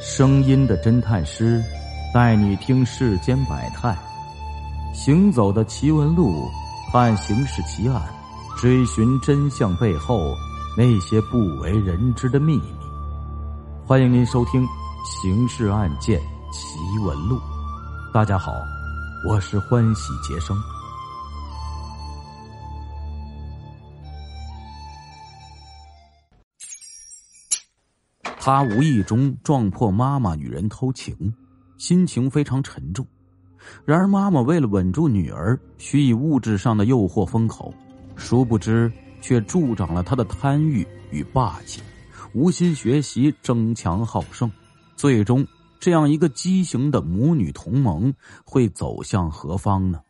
声音的侦探师，带你听世间百态；行走的奇闻录，看刑事奇案，追寻真相背后那些不为人知的秘密。欢迎您收听《刑事案件奇闻录》。大家好，我是欢喜杰生。他无意中撞破妈妈与人偷情，心情非常沉重。然而妈妈为了稳住女儿，许以物质上的诱惑封口，殊不知却助长了他的贪欲与霸气，无心学习，争强好胜。最终，这样一个畸形的母女同盟会走向何方呢？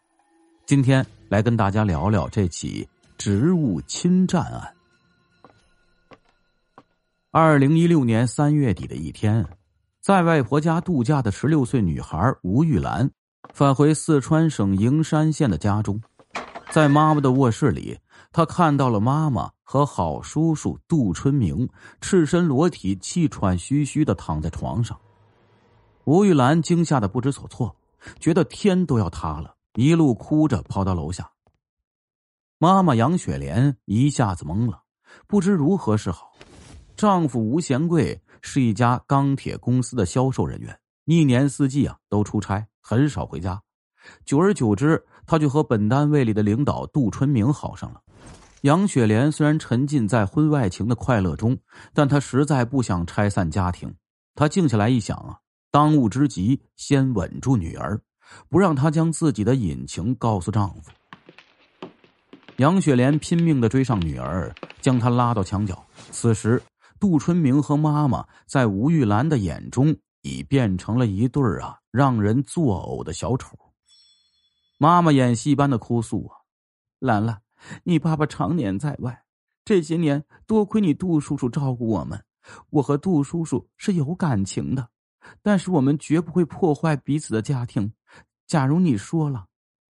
今天来跟大家聊聊这起职务侵占案。二零一六年三月底的一天，在外婆家度假的十六岁女孩吴玉兰返回四川省营山县的家中，在妈妈的卧室里，她看到了妈妈和好叔叔杜春明赤身裸体、气喘吁吁的躺在床上。吴玉兰惊吓的不知所措，觉得天都要塌了，一路哭着跑到楼下。妈妈杨雪莲一下子懵了，不知如何是好。丈夫吴贤贵是一家钢铁公司的销售人员，一年四季啊都出差，很少回家。久而久之，他就和本单位里的领导杜春明好上了。杨雪莲虽然沉浸在婚外情的快乐中，但她实在不想拆散家庭。她静下来一想啊，当务之急先稳住女儿，不让她将自己的隐情告诉丈夫。杨雪莲拼命的追上女儿，将她拉到墙角。此时。杜春明和妈妈在吴玉兰的眼中已变成了一对儿啊，让人作呕的小丑。妈妈演戏般的哭诉啊：“兰兰，你爸爸常年在外，这些年多亏你杜叔叔照顾我们。我和杜叔叔是有感情的，但是我们绝不会破坏彼此的家庭。假如你说了，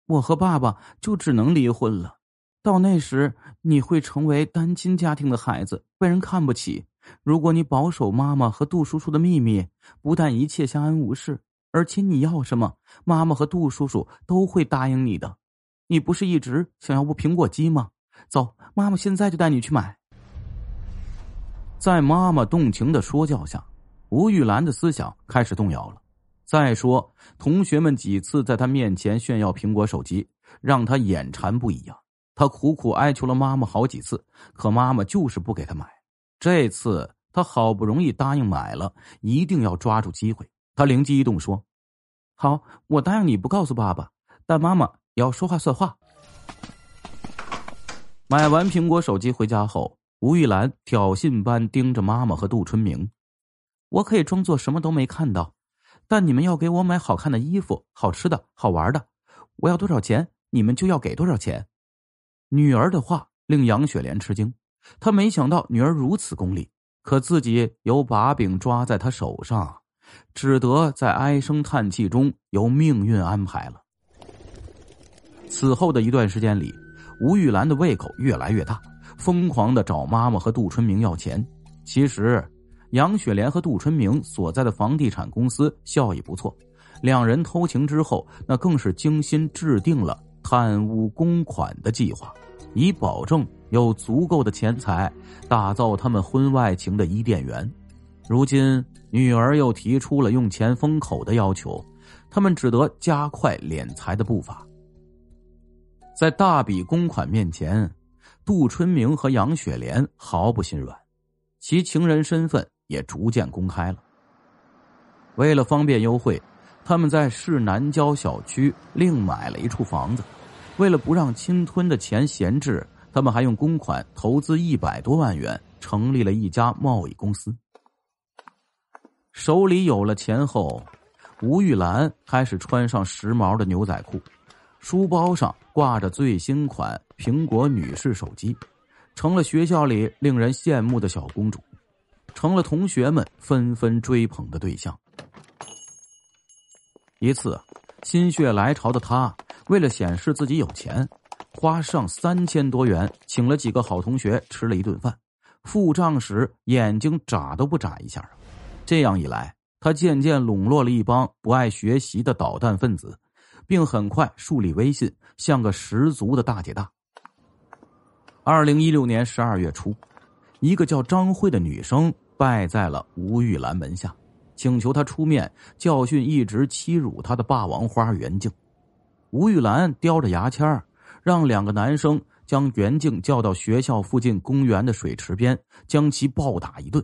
我和爸爸就只能离婚了。到那时，你会成为单亲家庭的孩子，被人看不起。”如果你保守妈妈和杜叔叔的秘密，不但一切相安无事，而且你要什么，妈妈和杜叔叔都会答应你的。你不是一直想要部苹果机吗？走，妈妈现在就带你去买。在妈妈动情的说教下，吴玉兰的思想开始动摇了。再说，同学们几次在她面前炫耀苹果手机，让她眼馋不已啊。她苦苦哀求了妈妈好几次，可妈妈就是不给她买。这次他好不容易答应买了，一定要抓住机会。他灵机一动说：“好，我答应你不告诉爸爸，但妈妈要说话算话。”买完苹果手机回家后，吴玉兰挑衅般盯着妈妈和杜春明：“我可以装作什么都没看到，但你们要给我买好看的衣服、好吃的、好玩的，我要多少钱，你们就要给多少钱。”女儿的话令杨雪莲吃惊。他没想到女儿如此功利，可自己有把柄抓在他手上，只得在唉声叹气中由命运安排了。此后的一段时间里，吴玉兰的胃口越来越大，疯狂的找妈妈和杜春明要钱。其实，杨雪莲和杜春明所在的房地产公司效益不错，两人偷情之后，那更是精心制定了贪污公款的计划，以保证。有足够的钱财打造他们婚外情的伊甸园，如今女儿又提出了用钱封口的要求，他们只得加快敛财的步伐。在大笔公款面前，杜春明和杨雪莲毫不心软，其情人身份也逐渐公开了。为了方便优惠，他们在市南郊小区另买了一处房子，为了不让侵吞的钱闲置。他们还用公款投资一百多万元，成立了一家贸易公司。手里有了钱后，吴玉兰开始穿上时髦的牛仔裤，书包上挂着最新款苹果女士手机，成了学校里令人羡慕的小公主，成了同学们纷纷追捧的对象。一次，心血来潮的她，为了显示自己有钱。花上三千多元，请了几个好同学吃了一顿饭，付账时眼睛眨都不眨一下。这样一来，他渐渐笼络了一帮不爱学习的捣蛋分子，并很快树立威信，像个十足的大姐大。二零一六年十二月初，一个叫张慧的女生拜在了吴玉兰门下，请求她出面教训一直欺辱她的霸王花袁静。吴玉兰叼着牙签让两个男生将袁静叫到学校附近公园的水池边，将其暴打一顿。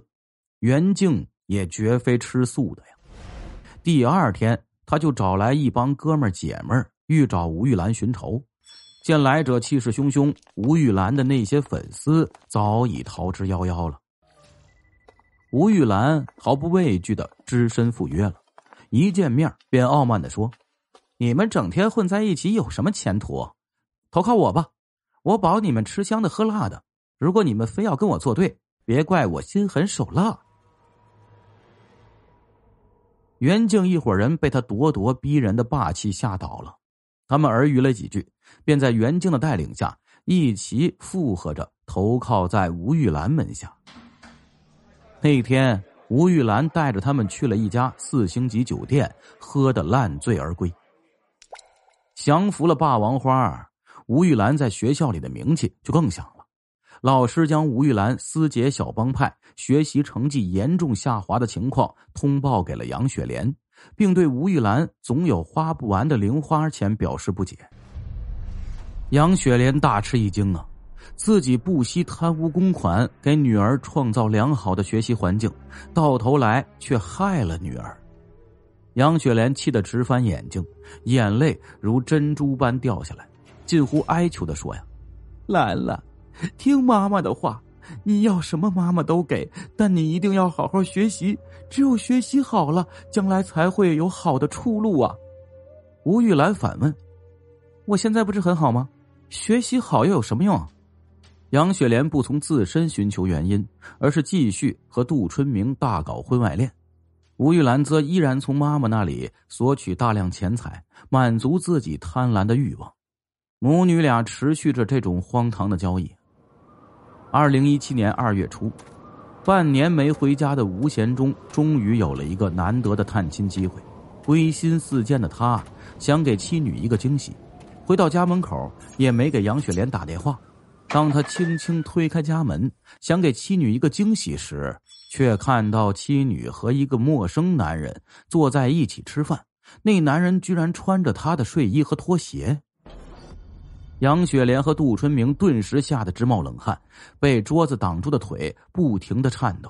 袁静。也绝非吃素的呀。第二天，他就找来一帮哥们姐们儿，欲找吴玉兰寻仇。见来者气势汹汹，吴玉兰的那些粉丝早已逃之夭夭了。吴玉兰毫不畏惧的只身赴约了，一见面便傲慢的说：“你们整天混在一起有什么前途？投靠我吧，我保你们吃香的喝辣的。如果你们非要跟我作对，别怪我心狠手辣。”袁静一伙人被他咄咄逼人的霸气吓倒了，他们耳语了几句，便在袁静的带领下一齐附和着投靠在吴玉兰门下。那天，吴玉兰带着他们去了一家四星级酒店，喝得烂醉而归。降服了霸王花，吴玉兰在学校里的名气就更响了。老师将吴玉兰私结小帮派、学习成绩严重下滑的情况通报给了杨雪莲，并对吴玉兰总有花不完的零花钱表示不解。杨雪莲大吃一惊啊！自己不惜贪污公款，给女儿创造良好的学习环境，到头来却害了女儿。杨雪莲气得直翻眼睛，眼泪如珍珠般掉下来，近乎哀求的说：“呀，兰兰。”听妈妈的话，你要什么妈妈都给，但你一定要好好学习。只有学习好了，将来才会有好的出路啊！吴玉兰反问：“我现在不是很好吗？学习好又有什么用？”杨雪莲不从自身寻求原因，而是继续和杜春明大搞婚外恋。吴玉兰则依然从妈妈那里索取大量钱财，满足自己贪婪的欲望。母女俩持续着这种荒唐的交易。二零一七年二月初，半年没回家的吴贤忠终于有了一个难得的探亲机会。归心似箭的他想给妻女一个惊喜，回到家门口也没给杨雪莲打电话。当他轻轻推开家门，想给妻女一个惊喜时，却看到妻女和一个陌生男人坐在一起吃饭。那男人居然穿着他的睡衣和拖鞋。杨雪莲和杜春明顿时吓得直冒冷汗，被桌子挡住的腿不停的颤抖。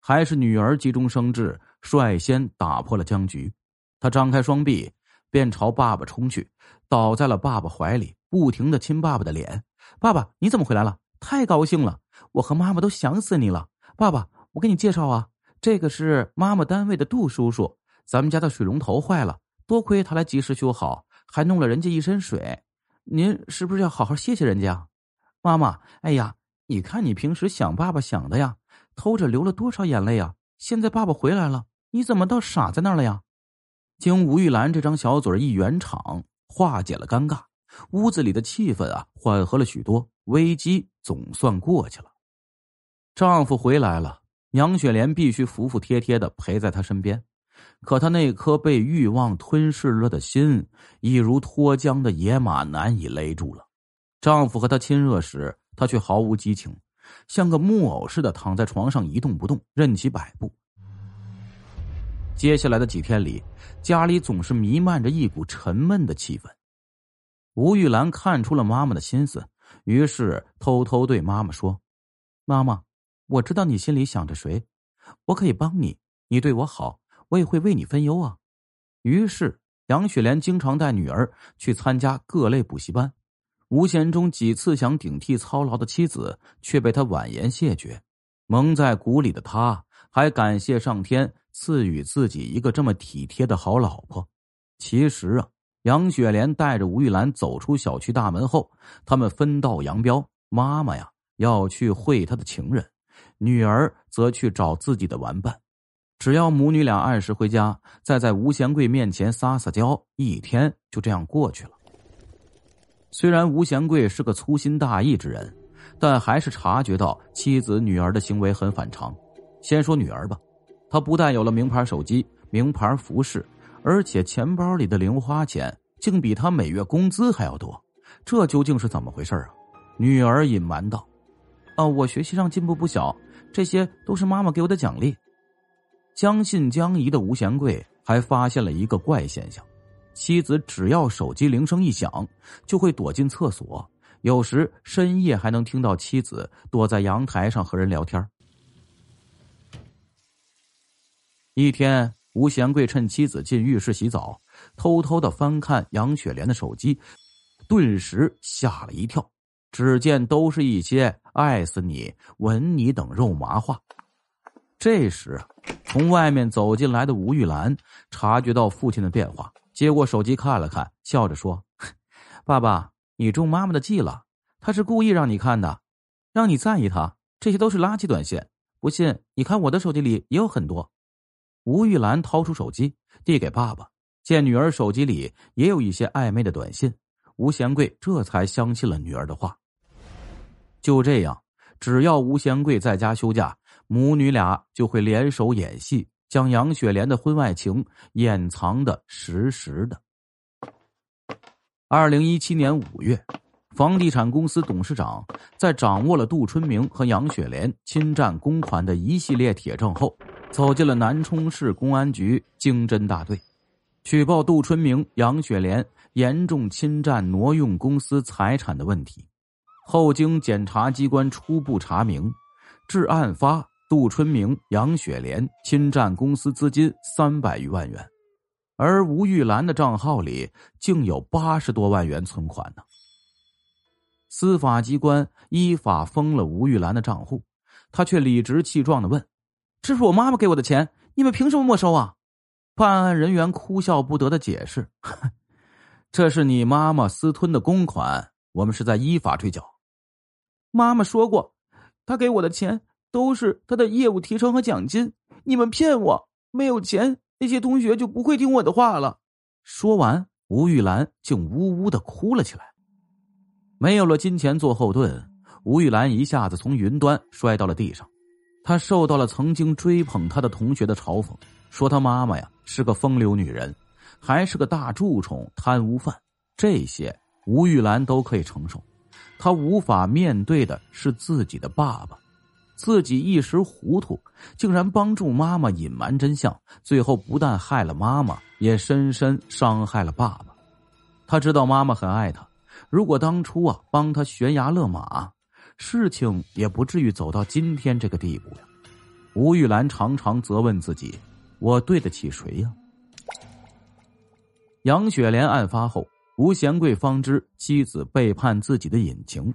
还是女儿急中生智，率先打破了僵局。她张开双臂，便朝爸爸冲去，倒在了爸爸怀里，不停的亲爸爸的脸。爸爸，你怎么回来了？太高兴了！我和妈妈都想死你了。爸爸，我给你介绍啊，这个是妈妈单位的杜叔叔。咱们家的水龙头坏了，多亏他来及时修好，还弄了人家一身水。您是不是要好好谢谢人家，妈妈？哎呀，你看你平时想爸爸想的呀，偷着流了多少眼泪啊！现在爸爸回来了，你怎么倒傻在那儿了呀？经吴玉兰这张小嘴一圆场，化解了尴尬，屋子里的气氛啊缓和了许多，危机总算过去了。丈夫回来了，杨雪莲必须服服帖帖的陪在他身边。可他那颗被欲望吞噬了的心，已如脱缰的野马，难以勒住了。丈夫和她亲热时，她却毫无激情，像个木偶似的躺在床上一动不动，任其摆布。接下来的几天里，家里总是弥漫着一股沉闷的气氛。吴玉兰看出了妈妈的心思，于是偷偷对妈妈说：“妈妈，我知道你心里想着谁，我可以帮你，你对我好。”我也会为你分忧啊。于是杨雪莲经常带女儿去参加各类补习班。吴贤忠几次想顶替操劳的妻子，却被他婉言谢绝。蒙在鼓里的他，还感谢上天赐予自己一个这么体贴的好老婆。其实啊，杨雪莲带着吴玉兰走出小区大门后，他们分道扬镳。妈妈呀，要去会她的情人；女儿则去找自己的玩伴。只要母女俩按时回家，再在吴贤贵面前撒撒娇，一天就这样过去了。虽然吴贤贵是个粗心大意之人，但还是察觉到妻子女儿的行为很反常。先说女儿吧，她不但有了名牌手机、名牌服饰，而且钱包里的零花钱竟比他每月工资还要多，这究竟是怎么回事啊？女儿隐瞒道：“啊，我学习上进步不小，这些都是妈妈给我的奖励。”将信将疑的吴贤贵还发现了一个怪现象：妻子只要手机铃声一响，就会躲进厕所，有时深夜还能听到妻子躲在阳台上和人聊天。一天，吴贤贵趁妻子进浴室洗澡，偷偷的翻看杨雪莲的手机，顿时吓了一跳。只见都是一些“爱死你”“吻你”等肉麻话。这时，从外面走进来的吴玉兰察觉到父亲的变化，接过手机看了看，笑着说：“ 爸爸，你中妈妈的计了。她是故意让你看的，让你在意她。这些都是垃圾短信，不信你看我的手机里也有很多。”吴玉兰掏出手机递给爸爸，见女儿手机里也有一些暧昧的短信，吴贤贵这才相信了女儿的话。就这样，只要吴贤贵在家休假。母女俩就会联手演戏，将杨雪莲的婚外情掩藏的实实的。二零一七年五月，房地产公司董事长在掌握了杜春明和杨雪莲侵占公款的一系列铁证后，走进了南充市公安局经侦大队，举报杜春明、杨雪莲严重侵占挪用公司财产的问题。后经检察机关初步查明，至案发。杜春明、杨雪莲侵占公司资金三百余万元，而吴玉兰的账号里竟有八十多万元存款呢。司法机关依法封了吴玉兰的账户，他却理直气壮的问：“这是我妈妈给我的钱，你们凭什么没收啊？”办案人员哭笑不得的解释：“ 这是你妈妈私吞的公款，我们是在依法追缴。”妈妈说过，她给我的钱。都是他的业务提成和奖金，你们骗我！没有钱，那些同学就不会听我的话了。说完，吴玉兰竟呜呜的哭了起来。没有了金钱做后盾，吴玉兰一下子从云端摔到了地上。她受到了曾经追捧她的同学的嘲讽，说她妈妈呀是个风流女人，还是个大蛀虫、贪污犯。这些吴玉兰都可以承受，她无法面对的是自己的爸爸。自己一时糊涂，竟然帮助妈妈隐瞒真相，最后不但害了妈妈，也深深伤害了爸爸。他知道妈妈很爱他，如果当初啊帮他悬崖勒马，事情也不至于走到今天这个地步呀。吴玉兰常常责问自己：“我对得起谁呀？”杨雪莲案发后，吴贤贵方知妻子背叛自己的隐情，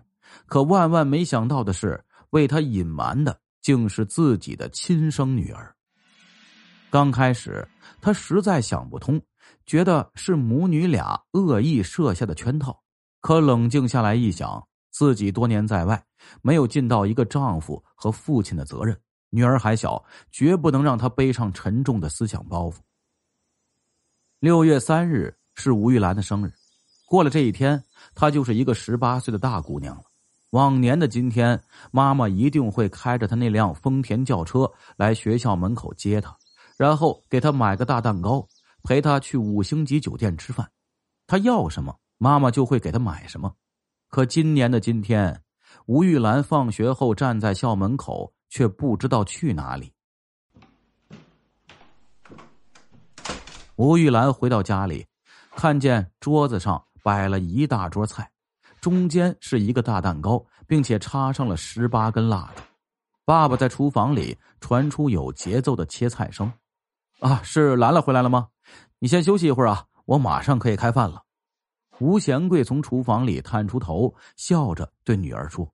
可万万没想到的是。为他隐瞒的竟是自己的亲生女儿。刚开始，他实在想不通，觉得是母女俩恶意设下的圈套。可冷静下来一想，自己多年在外，没有尽到一个丈夫和父亲的责任，女儿还小，绝不能让她背上沉重的思想包袱。六月三日是吴玉兰的生日，过了这一天，她就是一个十八岁的大姑娘了。往年的今天，妈妈一定会开着她那辆丰田轿车来学校门口接她，然后给她买个大蛋糕，陪她去五星级酒店吃饭。她要什么，妈妈就会给她买什么。可今年的今天，吴玉兰放学后站在校门口，却不知道去哪里。吴玉兰回到家里，看见桌子上摆了一大桌菜。中间是一个大蛋糕，并且插上了十八根蜡烛。爸爸在厨房里传出有节奏的切菜声。啊，是兰兰回来了吗？你先休息一会儿啊，我马上可以开饭了。吴贤贵从厨房里探出头，笑着对女儿说：“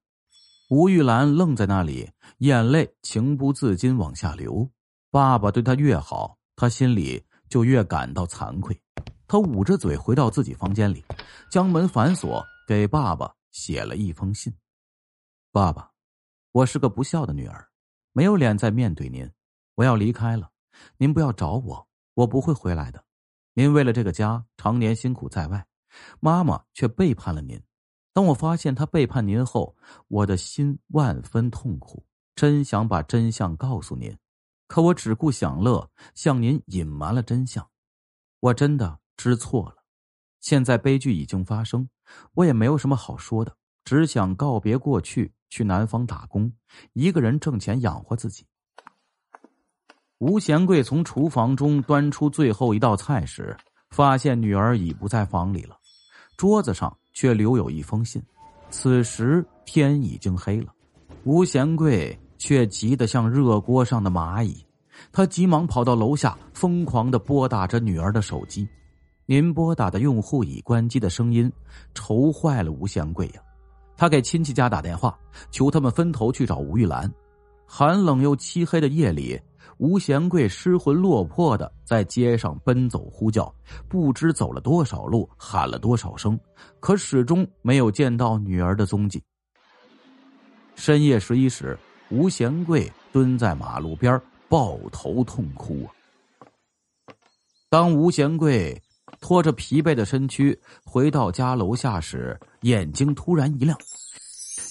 吴玉兰愣在那里，眼泪情不自禁往下流。爸爸对她越好，她心里就越感到惭愧。她捂着嘴回到自己房间里，将门反锁。”给爸爸写了一封信，爸爸，我是个不孝的女儿，没有脸再面对您，我要离开了，您不要找我，我不会回来的。您为了这个家常年辛苦在外，妈妈却背叛了您。当我发现她背叛您后，我的心万分痛苦，真想把真相告诉您。可我只顾享乐，向您隐瞒了真相。我真的知错了。现在悲剧已经发生，我也没有什么好说的，只想告别过去，去南方打工，一个人挣钱养活自己。吴贤贵从厨房中端出最后一道菜时，发现女儿已不在房里了，桌子上却留有一封信。此时天已经黑了，吴贤贵却急得像热锅上的蚂蚁，他急忙跑到楼下，疯狂的拨打着女儿的手机。您拨打的用户已关机的声音，愁坏了吴贤贵呀。他给亲戚家打电话，求他们分头去找吴玉兰。寒冷又漆黑的夜里。吴贤贵失魂落魄的在街上奔走呼叫，不知走了多少路，喊了多少声，可始终没有见到女儿的踪迹。深夜十一时，吴贤贵蹲在马路边抱头痛哭啊！当吴贤贵拖着疲惫的身躯回到家楼下时，眼睛突然一亮。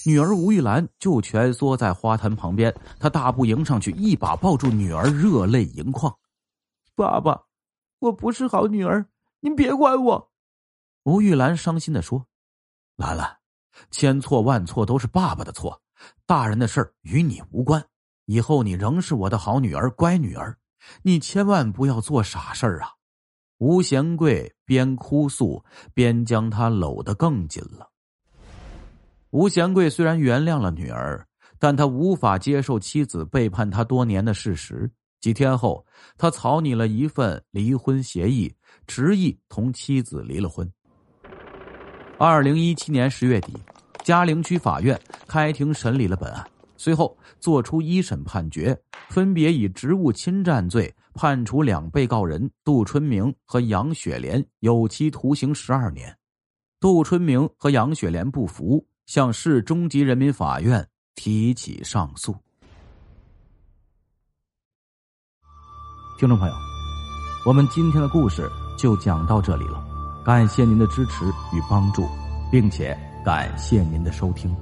女儿吴玉兰就蜷缩在花坛旁边，他大步迎上去，一把抱住女儿，热泪盈眶。爸爸，我不是好女儿，您别管我。吴玉兰伤心的说：“兰兰，千错万错都是爸爸的错，大人的事儿与你无关。以后你仍是我的好女儿，乖女儿，你千万不要做傻事儿啊！”吴贤贵边哭诉边将她搂得更紧了。吴贤贵虽然原谅了女儿，但他无法接受妻子背叛他多年的事实。几天后，他草拟了一份离婚协议，执意同妻子离了婚。二零一七年十月底，嘉陵区法院开庭审理了本案，随后作出一审判决，分别以职务侵占罪判处两被告人杜春明和杨雪莲有期徒刑十二年。杜春明和杨雪莲不服。向市中级人民法院提起上诉。听众朋友，我们今天的故事就讲到这里了，感谢您的支持与帮助，并且感谢您的收听。